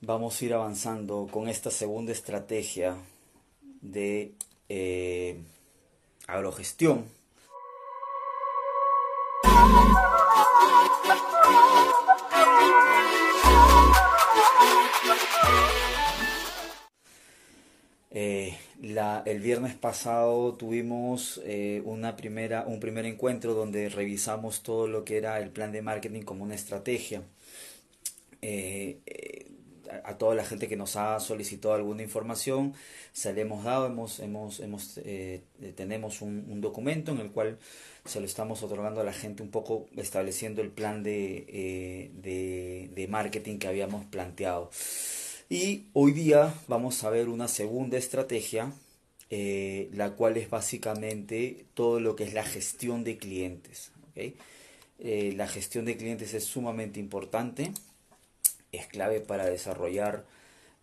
vamos a ir avanzando con esta segunda estrategia de eh, agrogestión. Eh, el viernes pasado tuvimos eh, una primera, un primer encuentro donde revisamos todo lo que era el plan de marketing como una estrategia. Eh, a, toda la gente que nos ha solicitado alguna información, se le hemos dado, hemos, hemos, hemos, tenemos un, documento en el cual se lo estamos otorgando a la gente un poco estableciendo el plan de, de, de marketing que habíamos planteado. Y hoy día vamos a ver una segunda estrategia, eh, la cual es básicamente todo lo que es la gestión de clientes. Eh, la gestión de clientes es sumamente importante, es clave para desarrollar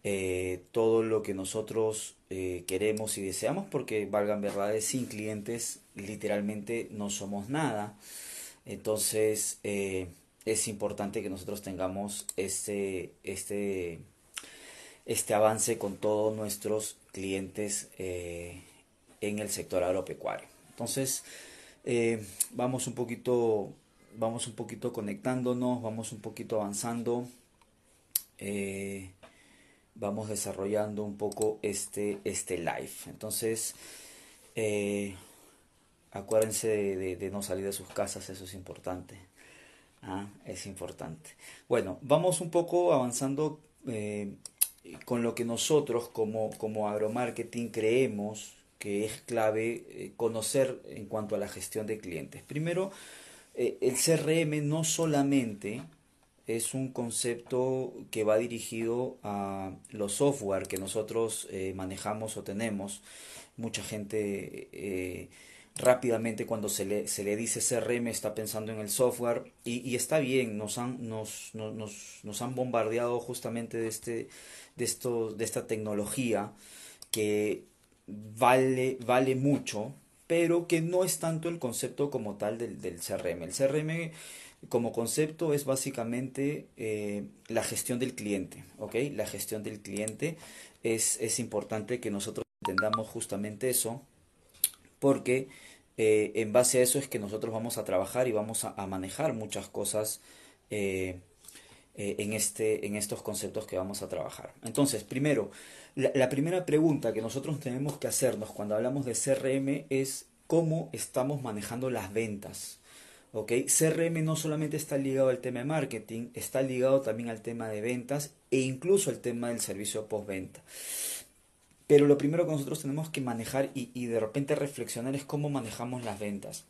eh, todo lo que nosotros queremos y deseamos, porque valgan verdades, sin clientes literalmente no somos nada. Entonces es importante que nosotros tengamos este, este este avance con todos nuestros clientes eh, en el sector agropecuario. Entonces, eh, vamos un poquito, vamos un poquito conectándonos, vamos un poquito avanzando, eh, vamos desarrollando un poco este, este live. Entonces, acuérdense de, no salir de sus casas, eso es importante. Ah, es importante. Bueno, vamos un poco avanzando con lo que nosotros como, como agromarketing creemos que es clave eh, conocer en cuanto a la gestión de clientes. Primero, eh, el CRM no solamente es un concepto que va dirigido a los software que nosotros eh, manejamos o tenemos. Mucha gente rápidamente cuando se le, se le dice CRM está pensando en el software y, está bien, nos han, nos, nos, nos han bombardeado justamente de, este, de, de esta tecnología que vale, vale mucho, pero que no es tanto el concepto como tal del, del CRM. El CRM como concepto es básicamente eh, la gestión del cliente, ¿ok? La gestión del cliente es, es importante que nosotros entendamos justamente eso, porque eh, en base a eso es que nosotros vamos a trabajar y vamos a, manejar muchas cosas eh, en, este, en estos conceptos que vamos a trabajar. Entonces, primero, la, primera pregunta que nosotros tenemos que hacernos cuando hablamos de CRM es cómo estamos manejando las ventas. ¿Ok? CRM no solamente está ligado al tema de marketing, está ligado también al tema de ventas e incluso al tema del servicio postventa. Pero lo primero que nosotros tenemos que manejar y, de repente reflexionar es cómo manejamos las ventas.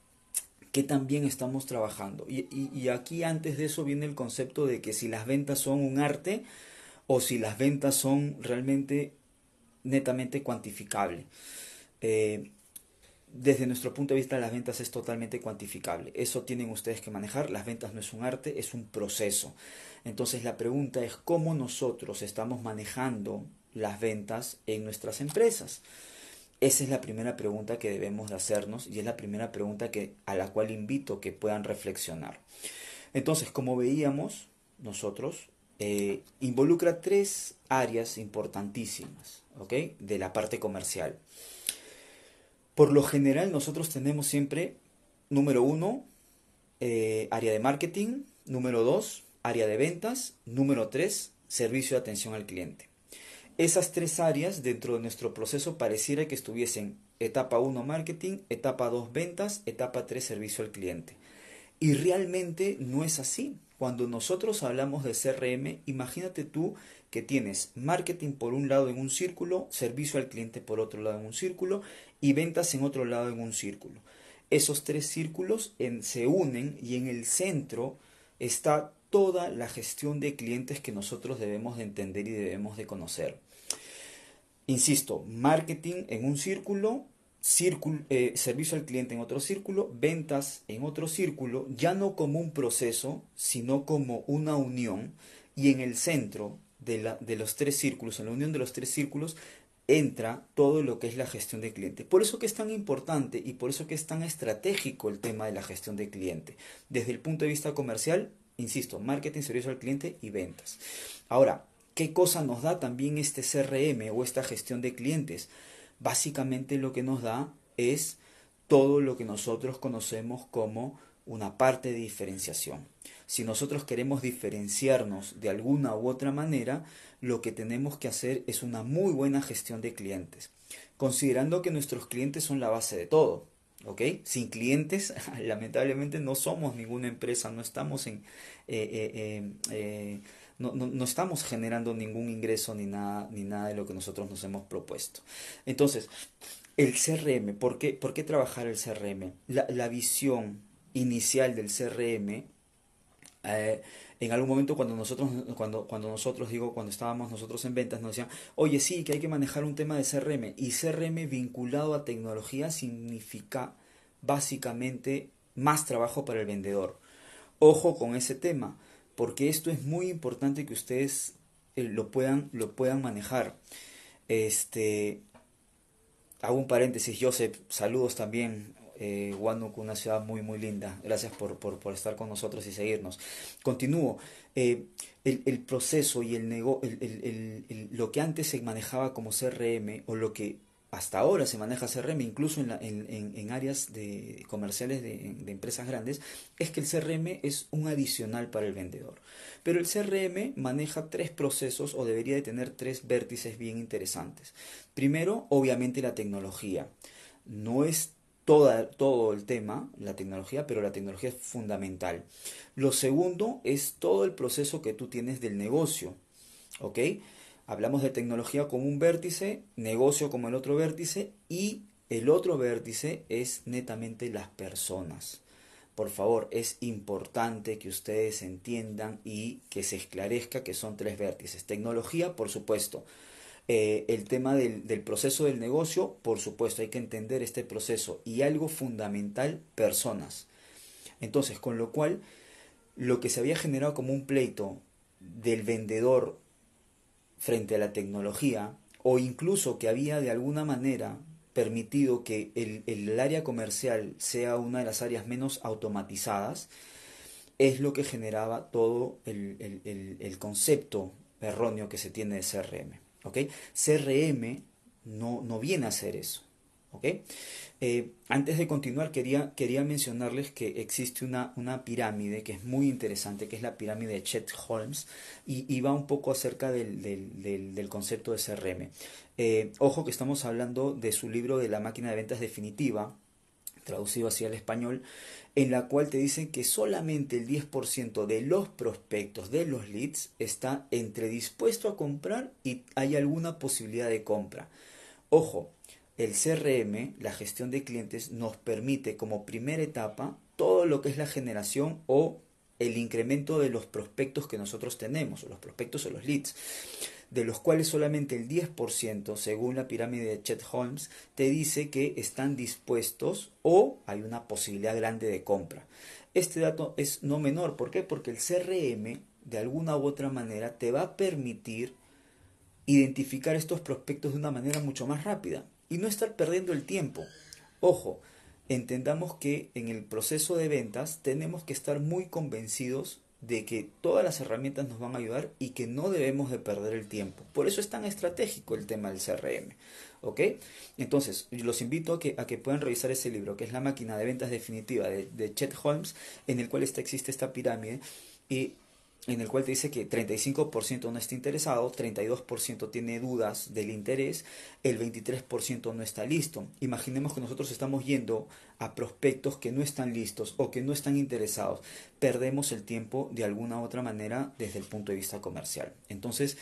¿Qué también estamos trabajando? Y, aquí antes de eso viene el concepto de que si las ventas son un arte o si las ventas son realmente netamente cuantificables. Eh, desde nuestro punto de vista las ventas es totalmente cuantificable. Eso tienen ustedes que manejar. Las ventas no es un arte, es un proceso. Entonces la pregunta es cómo nosotros estamos manejando las ventas en nuestras empresas? Esa es la primera pregunta que debemos de hacernos y es la primera pregunta que, a la cual invito que puedan reflexionar. Entonces, como veíamos nosotros, eh, involucra tres áreas importantísimas de la parte comercial. Por lo general, nosotros tenemos siempre, número uno, eh, área de marketing, número dos, área de ventas, número tres, servicio de atención al cliente. Esas tres áreas dentro de nuestro proceso pareciera que estuviesen etapa 1 marketing, etapa 2 ventas, etapa 3 servicio al cliente. Y realmente no es así. Cuando nosotros hablamos de CRM, imagínate tú que tienes marketing por un lado en un círculo, servicio al cliente por otro lado en un círculo y ventas en otro lado en un círculo. Esos tres círculos se unen y en el centro está toda la gestión de clientes que nosotros debemos de entender y debemos de conocer. Insisto, marketing en un círculo, eh, servicio al cliente en otro círculo, ventas en otro círculo, ya no como un proceso, sino como una unión. Y en el centro de, la, de los tres círculos, en la unión de los tres círculos, entra todo lo que es la gestión de cliente. Por eso que es tan importante y por eso que es tan estratégico el tema de la gestión de cliente. Desde el punto de vista comercial, insisto, marketing, servicio al cliente y ventas. Ahora, ¿Qué cosa nos da también este CRM o esta gestión de clientes? Básicamente lo que nos da es todo lo que nosotros conocemos como una parte de diferenciación. Si nosotros queremos diferenciarnos de alguna u otra manera, lo que tenemos que hacer es una muy buena gestión de clientes, considerando que nuestros clientes son la base de todo. Sin clientes, lamentablemente no somos ninguna empresa, no estamos en... Eh, eh, eh, no, no, estamos generando ningún ingreso ni nada, ni nada de lo que nosotros nos hemos propuesto. Entonces, el CRM, ¿por qué, por qué trabajar el CRM? La, la visión inicial del CRM eh, en algún momento cuando nosotros, cuando, cuando nosotros, digo, cuando estábamos nosotros en ventas, nos decían, oye, sí, que hay que manejar un tema de CRM. Y CRM vinculado a tecnología significa básicamente más trabajo para el vendedor. Ojo con ese tema, porque esto es muy importante que ustedes eh, lo, puedan, lo puedan manejar. Este, hago un paréntesis, Joseph, saludos también eh, una ciudad muy, muy linda. Gracias por, por, estar con nosotros y seguirnos. Continúo. Eh, el, proceso y el, nego, el, lo que antes se manejaba como CRM o lo que hasta ahora se maneja CRM, incluso en, en, en áreas de, comerciales de, empresas grandes, es que el CRM es un adicional para el vendedor. Pero el CRM maneja tres procesos o debería de tener tres vértices bien interesantes. Primero, obviamente la tecnología. No es todo el tema, la tecnología, pero la tecnología es fundamental. Lo segundo es todo el proceso que tú tienes del negocio. ¿Ok? Hablamos de tecnología como un vértice, negocio como el otro vértice y el otro vértice es netamente las personas. Por favor, es importante que ustedes entiendan y que se esclarezca que son tres vértices. Tecnología, por supuesto, eh, el tema del, proceso del negocio, por supuesto, hay que entender este proceso. Y algo fundamental, personas. Entonces, con lo cual, lo que se había generado como un pleito del vendedor frente a la tecnología, o incluso que había de alguna manera permitido que el, área comercial sea una de las áreas menos automatizadas, es lo que generaba todo el, el concepto erróneo que se tiene de CRM. CRM no, no viene a hacer eso. Eh, antes de continuar, quería, quería mencionarles que existe una, una, pirámide que es muy interesante, que es la pirámide de Chet Holmes, y, va un poco acerca del, del, concepto de CRM. Eh, ojo que estamos hablando de su libro de la máquina de ventas definitiva, traducido así al español, en la cual te dicen que solamente el 10% de los prospectos, de los leads, está entre dispuesto a comprar y hay alguna posibilidad de compra. Ojo, el CRM, la gestión de clientes, nos permite como primera etapa todo lo que es la generación o el incremento de los prospectos que nosotros tenemos, o los prospectos o los leads de los cuales solamente el 10%, según la pirámide de Chet Holmes, te dice que están dispuestos o hay una posibilidad grande de compra. Este dato es no menor, ¿por qué? Porque el CRM, de alguna u otra manera, te va a permitir identificar estos prospectos de una manera mucho más rápida y no estar perdiendo el tiempo. Ojo, entendamos que en el proceso de ventas tenemos que estar muy convencidos de que todas las herramientas nos van a ayudar y que no debemos de perder el tiempo. Por eso es tan estratégico el tema del CRM. ¿Ok? Entonces, los invito a que, a que puedan revisar ese libro, que es La máquina de ventas definitiva de, de Chet Holmes, en el cual está, existe esta pirámide. Y en el cual te dice que 35% no está interesado, 32% tiene dudas del interés, el 23% no está listo. Imaginemos que nosotros estamos yendo a prospectos que no están listos o que no están interesados. Perdemos el tiempo de alguna u otra manera desde el punto de vista comercial. Entonces,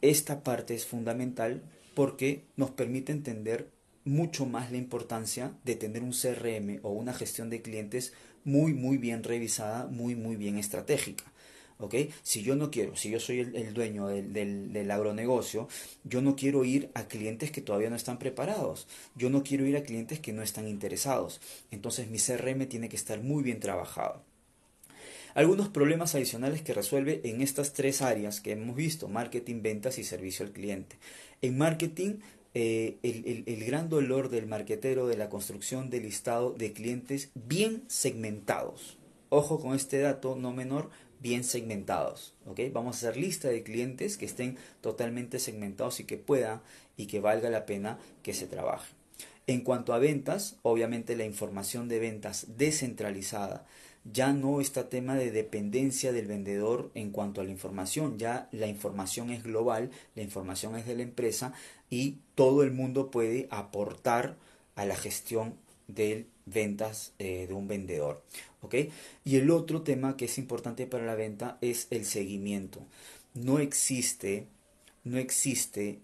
esta parte es fundamental porque nos permite entender mucho más la importancia de tener un CRM o una gestión de clientes muy, muy bien revisada, muy, muy bien estratégica. Si yo no quiero, si yo soy el, dueño del, del, agronegocio, yo no quiero ir a clientes que todavía no están preparados, yo no quiero ir a clientes que no están interesados. Entonces mi CRM tiene que estar muy bien trabajado. Algunos problemas adicionales que resuelve en estas tres áreas que hemos visto, marketing, ventas y servicio al cliente. En marketing eh, el, el, gran dolor del marketero de la construcción del listado de clientes bien segmentados. Ojo con este dato no menor bien segmentados, ¿ok? Vamos a hacer lista de clientes que estén totalmente segmentados y que pueda y que valga la pena que se trabaje. En cuanto a ventas, obviamente la información de ventas descentralizada ya no está tema de dependencia del vendedor en cuanto a la información, ya la información es global, la información es de la empresa y todo el mundo puede aportar a la gestión de ventas eh, de un vendedor. Y el otro tema que es importante para la venta es el seguimiento. No existe, no existe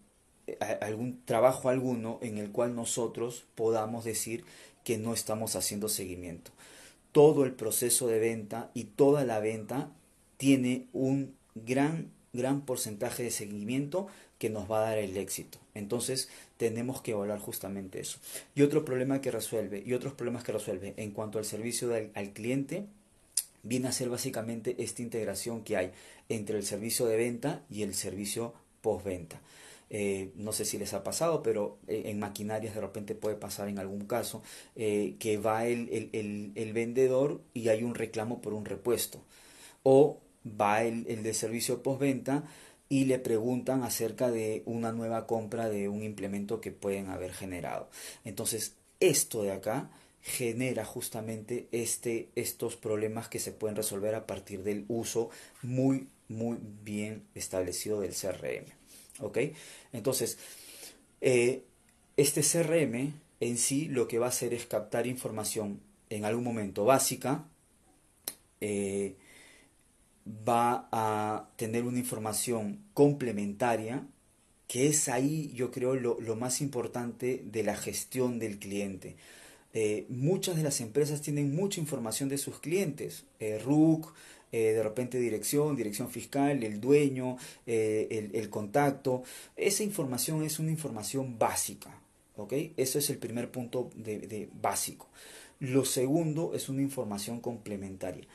eh, algún trabajo alguno en el cual nosotros podamos decir que no estamos haciendo seguimiento. Todo el proceso de venta y toda la venta tiene un gran, gran porcentaje de seguimiento que nos va a dar el éxito. Entonces tenemos que evaluar justamente eso. Y otro problema que resuelve, y otros problemas que resuelve en cuanto al servicio al cliente, viene a ser básicamente esta integración que hay entre el servicio de venta y el servicio postventa. Eh, no sé si les ha pasado, pero eh, en maquinarias de repente puede pasar en algún caso eh, que va el, el, vendedor y hay un reclamo por un repuesto. O va el, el de servicio postventa y le preguntan acerca de una nueva compra de un implemento que pueden haber generado. Entonces, esto de acá genera justamente este, estos problemas que se pueden resolver a partir del uso muy, muy bien establecido del CRM. ¿Ok? Entonces, eh, este CRM en sí lo que va a hacer es captar información en algún momento básica, eh, va a tener una información complementaria, que es ahí yo creo lo, más importante de la gestión del cliente. Eh, muchas de las empresas tienen mucha información de sus clientes, eh, RUC, eh, de repente dirección, dirección fiscal, el dueño, el, contacto. Esa información es una información básica. Eso es el primer punto de básico. Lo segundo es una información complementaria.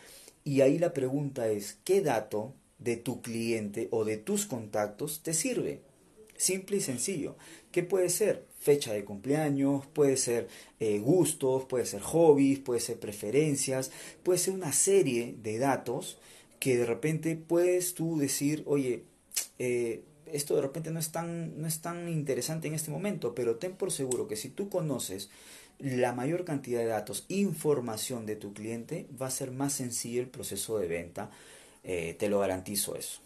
Y ahí la pregunta es, ¿qué dato de tu cliente o de tus contactos te sirve? Simple y sencillo. ¿Qué puede ser? Fecha de cumpleaños, puede ser eh, gustos, puede ser hobbies, puede ser preferencias, puede ser una serie de datos que de repente puedes tú decir, oye, eh, esto de repente no es, tan, no es tan interesante en este momento, pero ten por seguro que si tú conoces la mayor cantidad de datos, información de tu cliente, va a ser más sencillo el proceso de venta. Eh, te lo garantizo eso.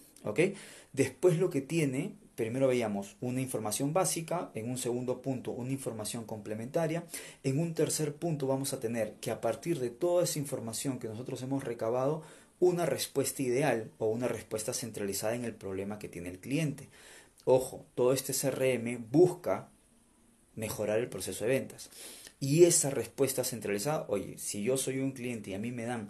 Después lo que tiene, primero veíamos una información básica, en un segundo punto una información complementaria, en un tercer punto vamos a tener que a partir de toda esa información que nosotros hemos recabado, una respuesta ideal o una respuesta centralizada en el problema que tiene el cliente. Ojo, todo este CRM busca mejorar el proceso de ventas. Y esa respuesta centralizada, oye, si yo soy un cliente y a mí me dan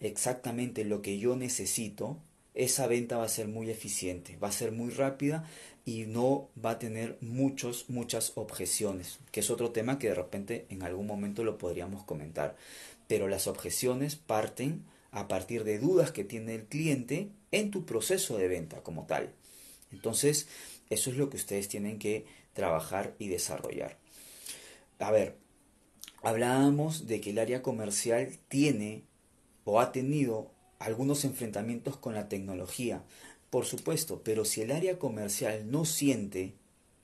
exactamente lo que yo necesito, esa venta va a ser muy eficiente, va a ser muy rápida y no va a tener muchos, muchas objeciones, que es otro tema que de repente en algún momento lo podríamos comentar. Pero las objeciones parten a partir de dudas que tiene el cliente en tu proceso de venta como tal. Entonces, eso es lo que ustedes tienen que trabajar y desarrollar. A ver, hablábamos de que el área comercial tiene o ha tenido algunos enfrentamientos con la tecnología, por supuesto, pero si el área comercial no siente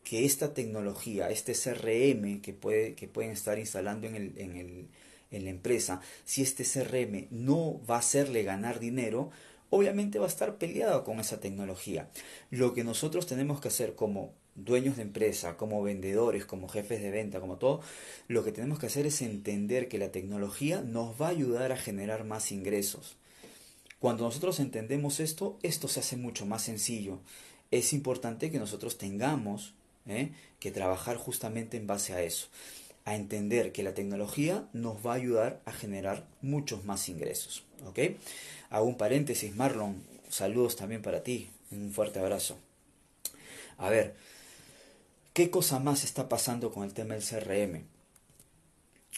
que esta tecnología, este CRM que, puede, que pueden estar instalando en, el, en, el, en la empresa, si este CRM no va a hacerle ganar dinero, obviamente va a estar peleado con esa tecnología. Lo que nosotros tenemos que hacer como dueños de empresa, como vendedores, como jefes de venta, como todo, lo que tenemos que hacer es entender que la tecnología nos va a ayudar a generar más ingresos. Cuando nosotros entendemos esto, esto se hace mucho más sencillo. Es importante que nosotros tengamos ¿eh? que trabajar justamente en base a eso, a entender que la tecnología nos va a ayudar a generar muchos más ingresos. ¿ok? Hago un paréntesis, Marlon, saludos también para ti, un fuerte abrazo. A ver, ¿Qué cosa más está pasando con el tema del CRM?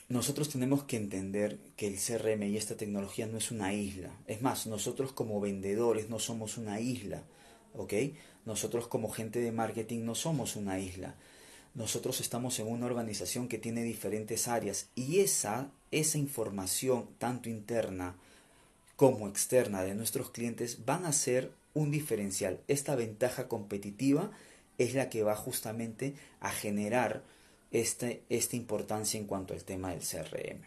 Nosotros tenemos que entender que el CRM y esta tecnología no es una isla. Es más, nosotros como vendedores no somos una isla, ¿ok? Nosotros como gente de marketing no somos una isla. Nosotros estamos en una organización que tiene diferentes áreas y esa, esa información, tanto interna como externa de nuestros clientes van a ser un diferencial. Esta ventaja competitiva es la que va justamente a generar este, esta importancia en cuanto al tema del CRM.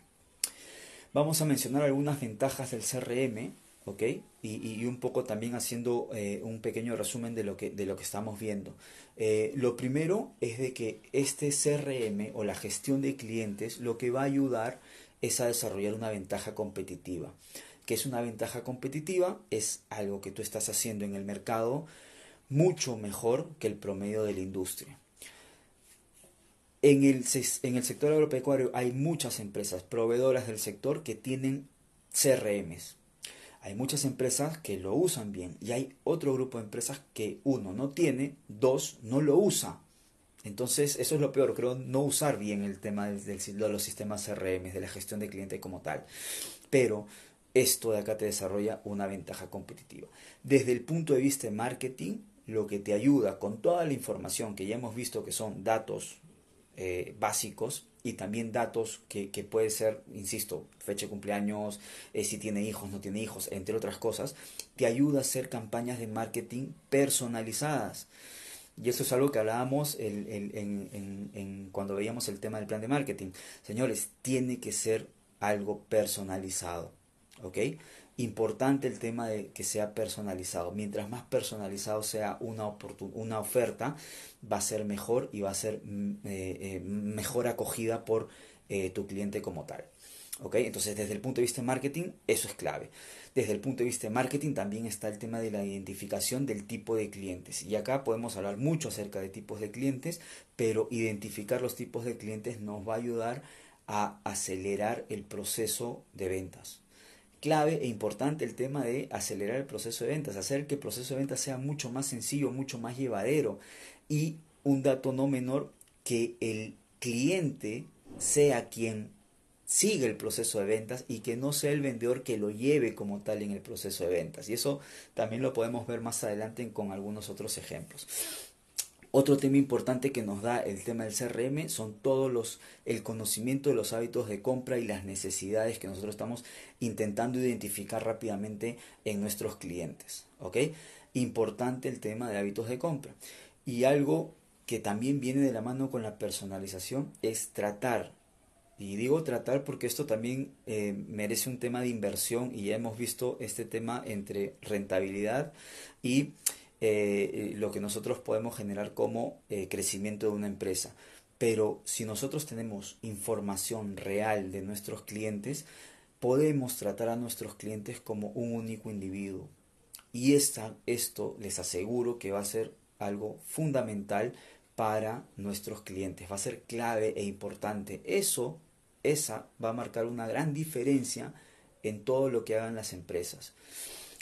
Vamos a mencionar algunas ventajas del CRM, ¿ok? Y, un poco también haciendo eh, un pequeño resumen de lo que, de lo que estamos viendo. Eh, lo primero es de que este CRM o la gestión de clientes lo que va a ayudar es a desarrollar una ventaja competitiva. ¿Qué es una ventaja competitiva? Es algo que tú estás haciendo en el mercado mucho mejor que el promedio de la industria. En el, en el sector agropecuario hay muchas empresas proveedoras del sector que tienen CRMs. Hay muchas empresas que lo usan bien y hay otro grupo de empresas que uno no tiene, dos no lo usa. Entonces, eso es lo peor, creo, no usar bien el tema de los sistemas CRM, de la gestión de cliente como tal. Pero esto de acá te desarrolla una ventaja competitiva. Desde el punto de vista de marketing, lo que te ayuda con toda la información que ya hemos visto que son datos eh, básicos y también datos que, que, puede ser, insisto, fecha de cumpleaños, eh, si tiene hijos, no tiene hijos, entre otras cosas, te ayuda a hacer campañas de marketing personalizadas. Y eso es algo que hablábamos en, cuando veíamos el tema del plan de marketing. Señores, tiene que ser algo personalizado. ¿Ok? Importante el tema de que sea personalizado. Mientras más personalizado sea una, una oferta, va a ser mejor y va a ser mm, eh, eh, mejor acogida por eh, tu cliente como tal. ¿Ok? Entonces, desde el punto de vista de marketing, eso es clave. Desde el punto de vista de marketing también está el tema de la identificación del tipo de clientes. Y acá podemos hablar mucho acerca de tipos de clientes, pero identificar los tipos de clientes nos va a ayudar a acelerar el proceso de ventas clave e importante el tema de acelerar el proceso de ventas, hacer que el proceso de ventas sea mucho más sencillo, mucho más llevadero y un dato no menor que el cliente sea quien siga el proceso de ventas y que no sea el vendedor que lo lleve como tal en el proceso de ventas. Y eso también lo podemos ver más adelante con algunos otros ejemplos. Otro tema importante que nos da el tema del CRM son todos los el conocimiento de los hábitos de compra y las necesidades que nosotros estamos intentando identificar rápidamente en nuestros clientes, ¿ok? Importante el tema de hábitos de compra. Y algo que también viene de la mano con la personalización es tratar y digo tratar porque esto también eh, merece un tema de inversión y ya hemos visto este tema entre rentabilidad y eh, lo que nosotros podemos generar como eh, crecimiento de una empresa. Pero si nosotros tenemos información real de nuestros clientes, podemos tratar a nuestros clientes como un único individuo. Y esta, esto les aseguro que va a ser algo fundamental para nuestros clientes. Va a ser clave e importante. Eso, esa va a marcar una gran diferencia en todo lo que hagan las empresas.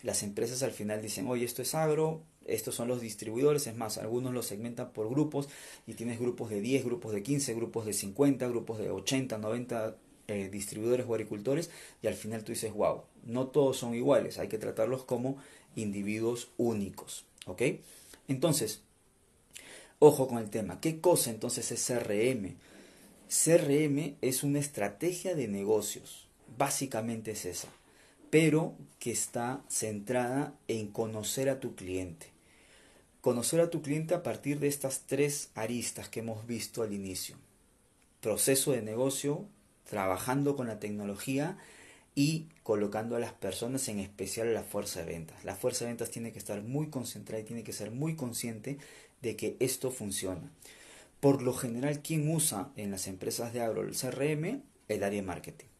Las empresas al final dicen, oye, esto es agro, estos son los distribuidores, es más, algunos los segmentan por grupos y tienes grupos de 10, grupos de 15, grupos de 50, grupos de 80, 90 eh, distribuidores o agricultores y al final tú dices, wow, no todos son iguales, hay que tratarlos como individuos únicos, ¿ok? Entonces, ojo con el tema, ¿qué cosa entonces es CRM? CRM es una estrategia de negocios, básicamente es esa, pero que está centrada en conocer a tu cliente Conocer a tu cliente a partir de estas tres aristas que hemos visto al inicio. Proceso de negocio, trabajando con la tecnología y colocando a las personas, en especial a la fuerza de ventas. La fuerza de ventas tiene que estar muy concentrada y tiene que ser muy consciente de que esto funciona. Por lo general, ¿quién usa en las empresas de agro el CRM? El área de marketing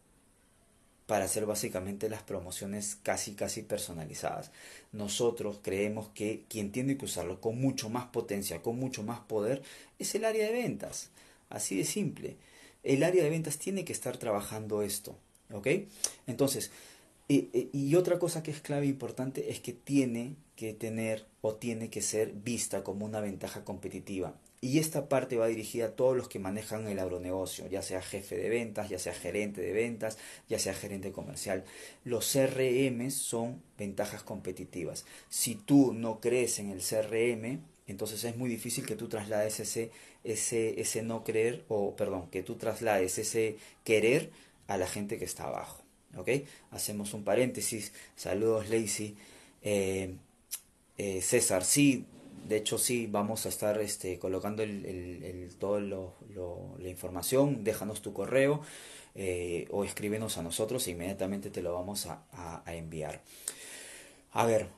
para hacer básicamente las promociones casi casi personalizadas. Nosotros creemos que quien tiene que usarlo con mucho más potencia, con mucho más poder, es el área de ventas. Así de simple. El área de ventas tiene que estar trabajando esto. ¿Ok? Entonces, y, y otra cosa que es clave e importante es que tiene que tener o tiene que ser vista como una ventaja competitiva. Y esta parte va dirigida a todos los que manejan el agronegocio, ya sea jefe de ventas, ya sea gerente de ventas, ya sea gerente comercial. Los CRM son ventajas competitivas. Si tú no crees en el CRM, entonces es muy difícil que tú traslades ese, ese, ese no creer, o perdón, que tú traslades ese querer a la gente que está abajo. ¿ok? Hacemos un paréntesis. Saludos, Lacey. Eh, eh, César, sí, de hecho sí, vamos a estar este, colocando el, el, todo la información. Déjanos tu correo eh, o escríbenos a nosotros e inmediatamente te lo vamos a, a enviar. A ver,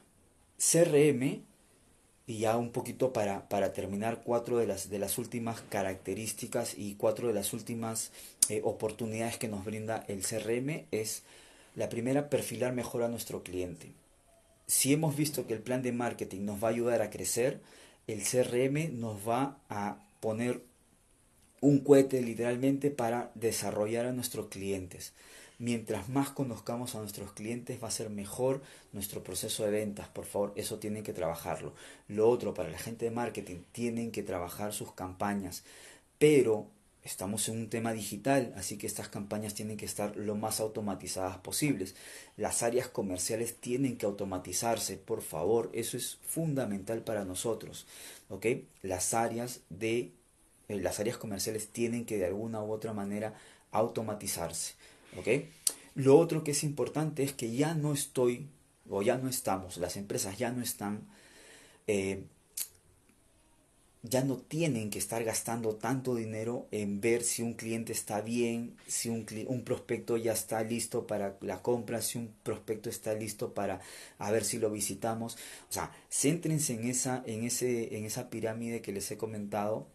CRM y ya un poquito para, para terminar, cuatro de las, de las últimas características y cuatro de las últimas eh, oportunidades que nos brinda el CRM es la primera, perfilar mejor a nuestro cliente. Si hemos visto que el plan de marketing nos va a ayudar a crecer, el CRM nos va a poner un cohete literalmente para desarrollar a nuestros clientes mientras más conozcamos a nuestros clientes va a ser mejor nuestro proceso de ventas. Por favor, eso tienen que trabajarlo. Lo otro, para la gente de marketing, tienen que trabajar sus campañas. Pero estamos en un tema digital, así que estas campañas tienen que estar lo más automatizadas posibles. Las áreas comerciales tienen que automatizarse, por favor, eso es fundamental para nosotros. ¿ok? Las áreas de eh, las áreas comerciales tienen que de alguna u otra manera automatizarse. Lo otro que es importante es que ya no estoy, o ya no estamos, las empresas ya no están, eh, ya no tienen que estar gastando tanto dinero en ver si un cliente está bien, si un, un prospecto ya está listo para la compra, si un prospecto está listo para a ver si lo visitamos. O sea, céntrense en esa, en ese, en esa pirámide que les he comentado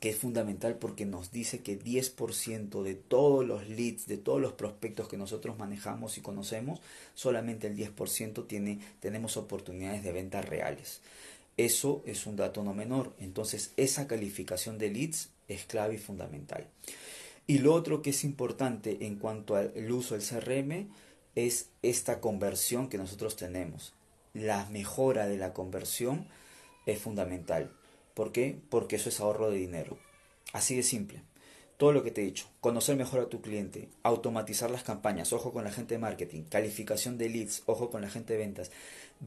que es fundamental porque nos dice que 10% de todos los leads, de todos los prospectos que nosotros manejamos y conocemos, solamente el 10% tiene, tenemos oportunidades de ventas reales. Eso es un dato no menor. Entonces, esa calificación de leads es clave y fundamental. Y lo otro que es importante en cuanto al uso del CRM es esta conversión que nosotros tenemos. La mejora de la conversión es fundamental. ¿Por qué? Porque eso es ahorro de dinero. Así de simple. Todo lo que te he dicho, conocer mejor a tu cliente, automatizar las campañas, ojo con la gente de marketing, calificación de leads, ojo con la gente de ventas,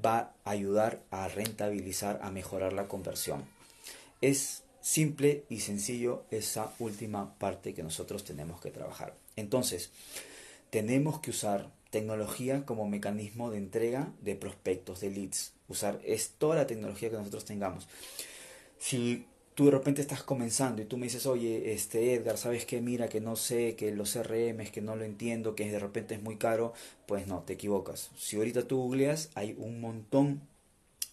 va a ayudar a rentabilizar, a mejorar la conversión. Es simple y sencillo esa última parte que nosotros tenemos que trabajar. Entonces, tenemos que usar tecnología como mecanismo de entrega de prospectos, de leads. Usar es toda la tecnología que nosotros tengamos si tú de repente estás comenzando y tú me dices, oye, este Edgar, ¿sabes qué? Mira, que no sé, que los CRM es que no lo entiendo, que de repente es muy caro, pues no, te equivocas. Si ahorita tú googleas, hay un montón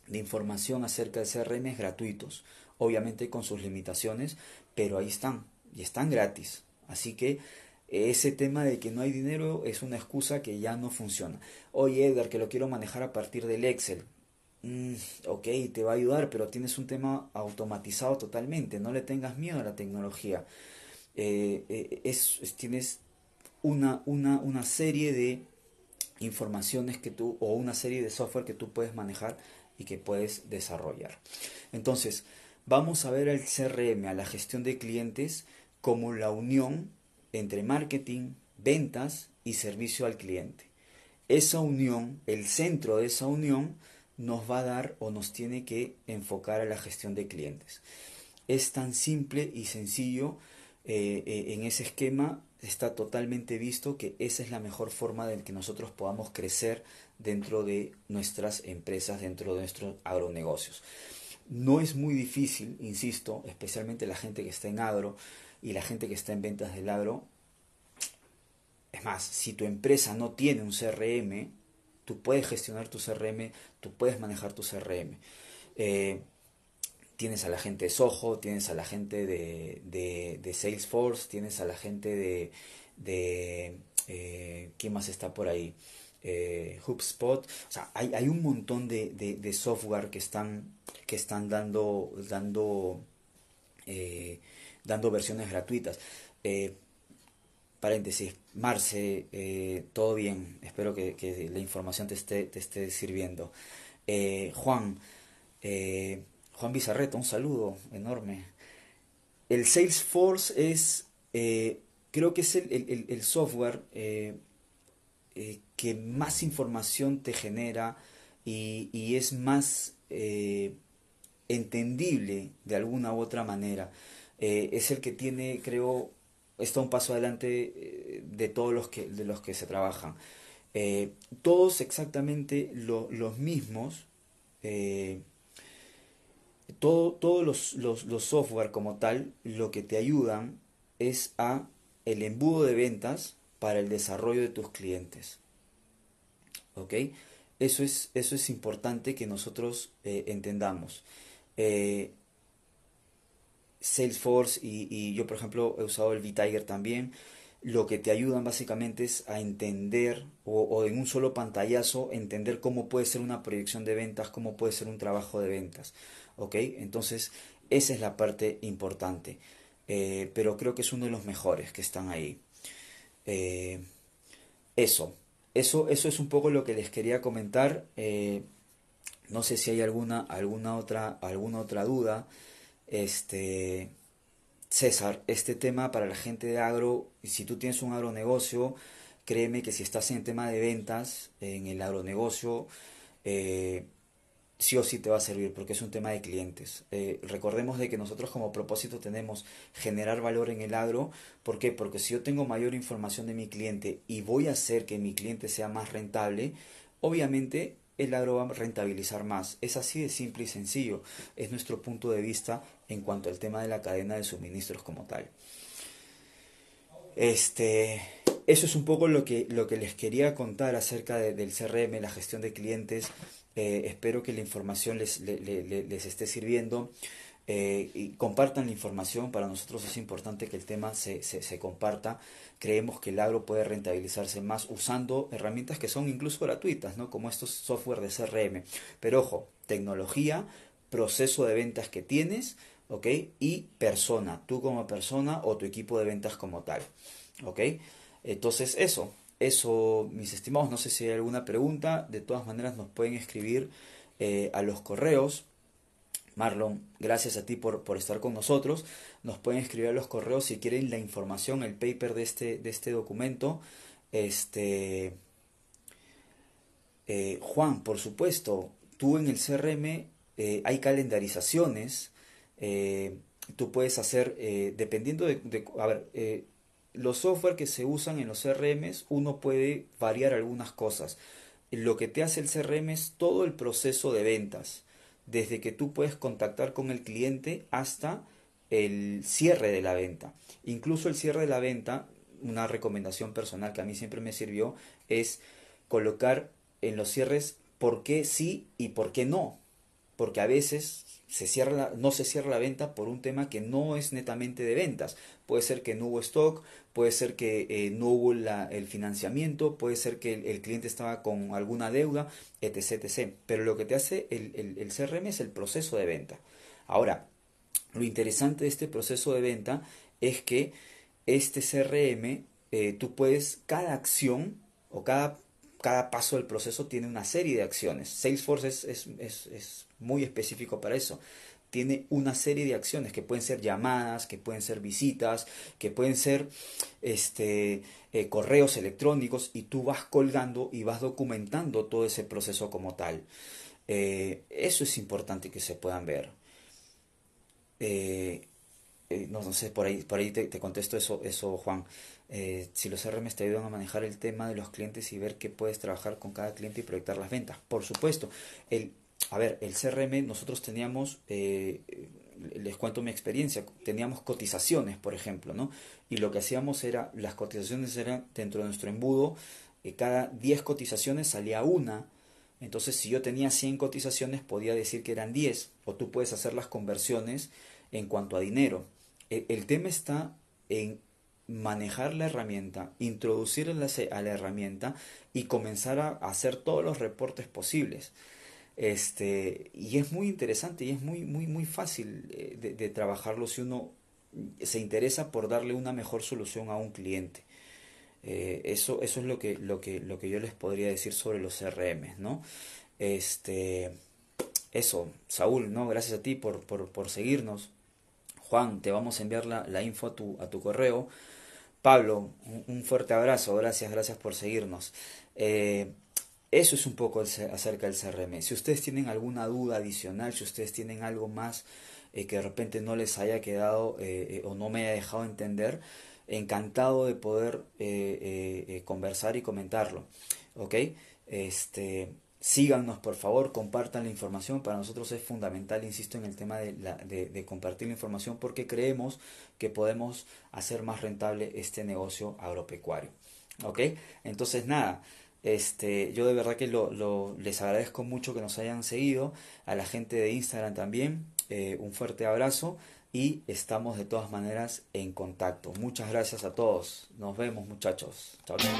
de información acerca de CRM gratuitos, obviamente con sus limitaciones, pero ahí están, y están gratis. Así que ese tema de que no hay dinero es una excusa que ya no funciona. Oye, Edgar, que lo quiero manejar a partir del Excel. Mm, ok, te va a ayudar, pero tienes un tema automatizado totalmente. No le tengas miedo a la tecnología. Eh, eh, es, tienes una, una, una serie de informaciones que tú o una serie de software que tú puedes manejar y que puedes desarrollar. Entonces, vamos a ver el CRM, a la gestión de clientes, como la unión entre marketing, ventas y servicio al cliente. Esa unión, el centro de esa unión, nos va a dar o nos tiene que enfocar a la gestión de clientes. Es tan simple y sencillo eh, eh, en ese esquema, está totalmente visto que esa es la mejor forma de que nosotros podamos crecer dentro de nuestras empresas, dentro de nuestros agronegocios. No es muy difícil, insisto, especialmente la gente que está en agro y la gente que está en ventas del agro. Es más, si tu empresa no tiene un CRM, tú puedes gestionar tu CRM, tú puedes manejar tu CRM. Eh, tienes a la gente de Soho, tienes a la gente de, Salesforce, tienes a la gente de... de eh, ¿Quién más está por ahí? Eh, HubSpot. O sea, hay, un montón de, software que están, que están dando, dando, dando versiones gratuitas paréntesis, Marce, eh, todo bien, espero que, la información te esté, te esté sirviendo. Eh, Juan, eh, Juan Bizarreta, un saludo enorme. El Salesforce es, creo que es el, software que más información te genera y, y es más entendible de alguna u otra manera. es el que tiene, creo, está un paso adelante de todos los que, de los que se trabajan. todos exactamente los mismos, todos los, los, los software como tal, lo que te ayudan es a el embudo de ventas para el desarrollo de tus clientes. ¿Ok? Eso es, eso es importante que nosotros eh, entendamos. Eh, Salesforce y, yo, por ejemplo, he usado el V-Tiger también. Lo que te ayudan básicamente es a entender o, en un solo pantallazo entender cómo puede ser una proyección de ventas, cómo puede ser un trabajo de ventas. ¿Ok? Entonces, esa es la parte importante. Eh, pero creo que es uno de los mejores que están ahí. Eh, eso, eso, eso es un poco lo que les quería comentar. Eh, no sé si hay alguna, alguna otra, alguna otra duda. Este, César, este tema para la gente de agro, si tú tienes un agronegocio, créeme que si estás en el tema de ventas, en el agronegocio, eh, sí o sí te va a servir porque es un tema de clientes. Eh, recordemos de que nosotros como propósito tenemos generar valor en el agro. ¿Por qué? Porque si yo tengo mayor información de mi cliente y voy a hacer que mi cliente sea más rentable, obviamente el agro va a rentabilizar más. Es así de simple y sencillo. Es nuestro punto de vista en cuanto al tema de la cadena de suministros como tal. Este, eso es un poco lo que, lo que les quería contar acerca del CRM, la gestión de clientes. Eh, espero que la información les, les, esté sirviendo. Eh, y compartan la información. Para nosotros es importante que el tema se, se, comparta. Creemos que el agro puede rentabilizarse más usando herramientas que son incluso gratuitas, ¿no? como estos software de CRM. Pero ojo, tecnología, proceso de ventas que tienes, ¿ok? Y persona, tú como persona o tu equipo de ventas como tal, ¿ok? Entonces eso, eso, mis estimados, no sé si hay alguna pregunta. De todas maneras, nos pueden escribir eh, a los correos. Marlon, gracias a ti por, por, estar con nosotros. Nos pueden escribir a los correos si quieren la información, el paper de este, de este documento. Este, eh, Juan, por supuesto, tú en el CRM eh, hay calendarizaciones. tú puedes hacer, dependiendo de, de, a ver, los software que se usan en los CRMs, uno puede variar algunas cosas. Lo que te hace el CRM es todo el proceso de ventas, desde que tú puedes contactar con el cliente hasta el cierre de la venta. Incluso el cierre de la venta, una recomendación personal que a mí siempre me sirvió, es colocar en los cierres por qué sí y por qué no. Porque a veces se cierra no se cierra la venta por un tema que no es netamente de ventas. Puede ser que no hubo stock, puede ser que eh, no hubo el financiamiento, puede ser que el, cliente estaba con alguna deuda, etc, etc. Pero lo que te hace el, el, CRM es el proceso de venta. Ahora, lo interesante de este proceso de venta es que este CRM, eh, tú puedes, cada acción o cada cada paso del proceso tiene una serie de acciones. Salesforce es, es, es, es, muy específico para eso. Tiene una serie de acciones que pueden ser llamadas, que pueden ser visitas, que pueden ser este, eh, correos electrónicos y tú vas colgando y vas documentando todo ese proceso como tal. Eh, eso es importante que se puedan ver. Eh, no, sé, por ahí, por ahí te, te contesto eso, eso Juan. Si los CRM te ayudan a manejar el tema de los clientes y ver qué puedes trabajar con cada cliente y proyectar las ventas. Por supuesto, el, a ver, el CRM nosotros teníamos, eh, les cuento mi experiencia, teníamos cotizaciones, por ejemplo, ¿no? Y lo que hacíamos era, las cotizaciones eran dentro de nuestro embudo, eh, cada 10 cotizaciones salía una. Entonces, si yo tenía 100 cotizaciones, podía decir que eran 10. O tú puedes hacer las conversiones en cuanto a dinero. E, el tema está en manejar la herramienta, introducir a la herramienta y comenzar a hacer todos los reportes posibles. Este, y es muy interesante y es muy, muy, muy fácil eh, de, trabajarlo si uno se interesa por darle una mejor solución a un cliente. Eh, eso, eso es lo que, lo, que, lo que yo les podría decir sobre los CRM, ¿no? Este, eso, Saúl, ¿no? Gracias a ti por, por, por seguirnos. Juan, te vamos a enviar la, la info a tu, a tu correo. Pablo, un fuerte abrazo, gracias, gracias por seguirnos. Eh, eso es un poco acerca del CRM. Si ustedes tienen alguna duda adicional, si ustedes tienen algo más eh, que de repente no les haya quedado eh, o no me haya dejado entender, encantado de poder conversar y comentarlo. ¿Ok? Este, síganos por favor, compartan la información. Para nosotros es fundamental, insisto, en el tema de, la, de, compartir la información porque creemos que podemos hacer más rentable este negocio agropecuario. ¿Ok? Entonces, nada. Este, yo de verdad que lo, les agradezco mucho que nos hayan seguido, a la gente de Instagram también, eh, un fuerte abrazo y estamos de todas maneras en contacto. Muchas gracias a todos, nos vemos muchachos, chao. chao.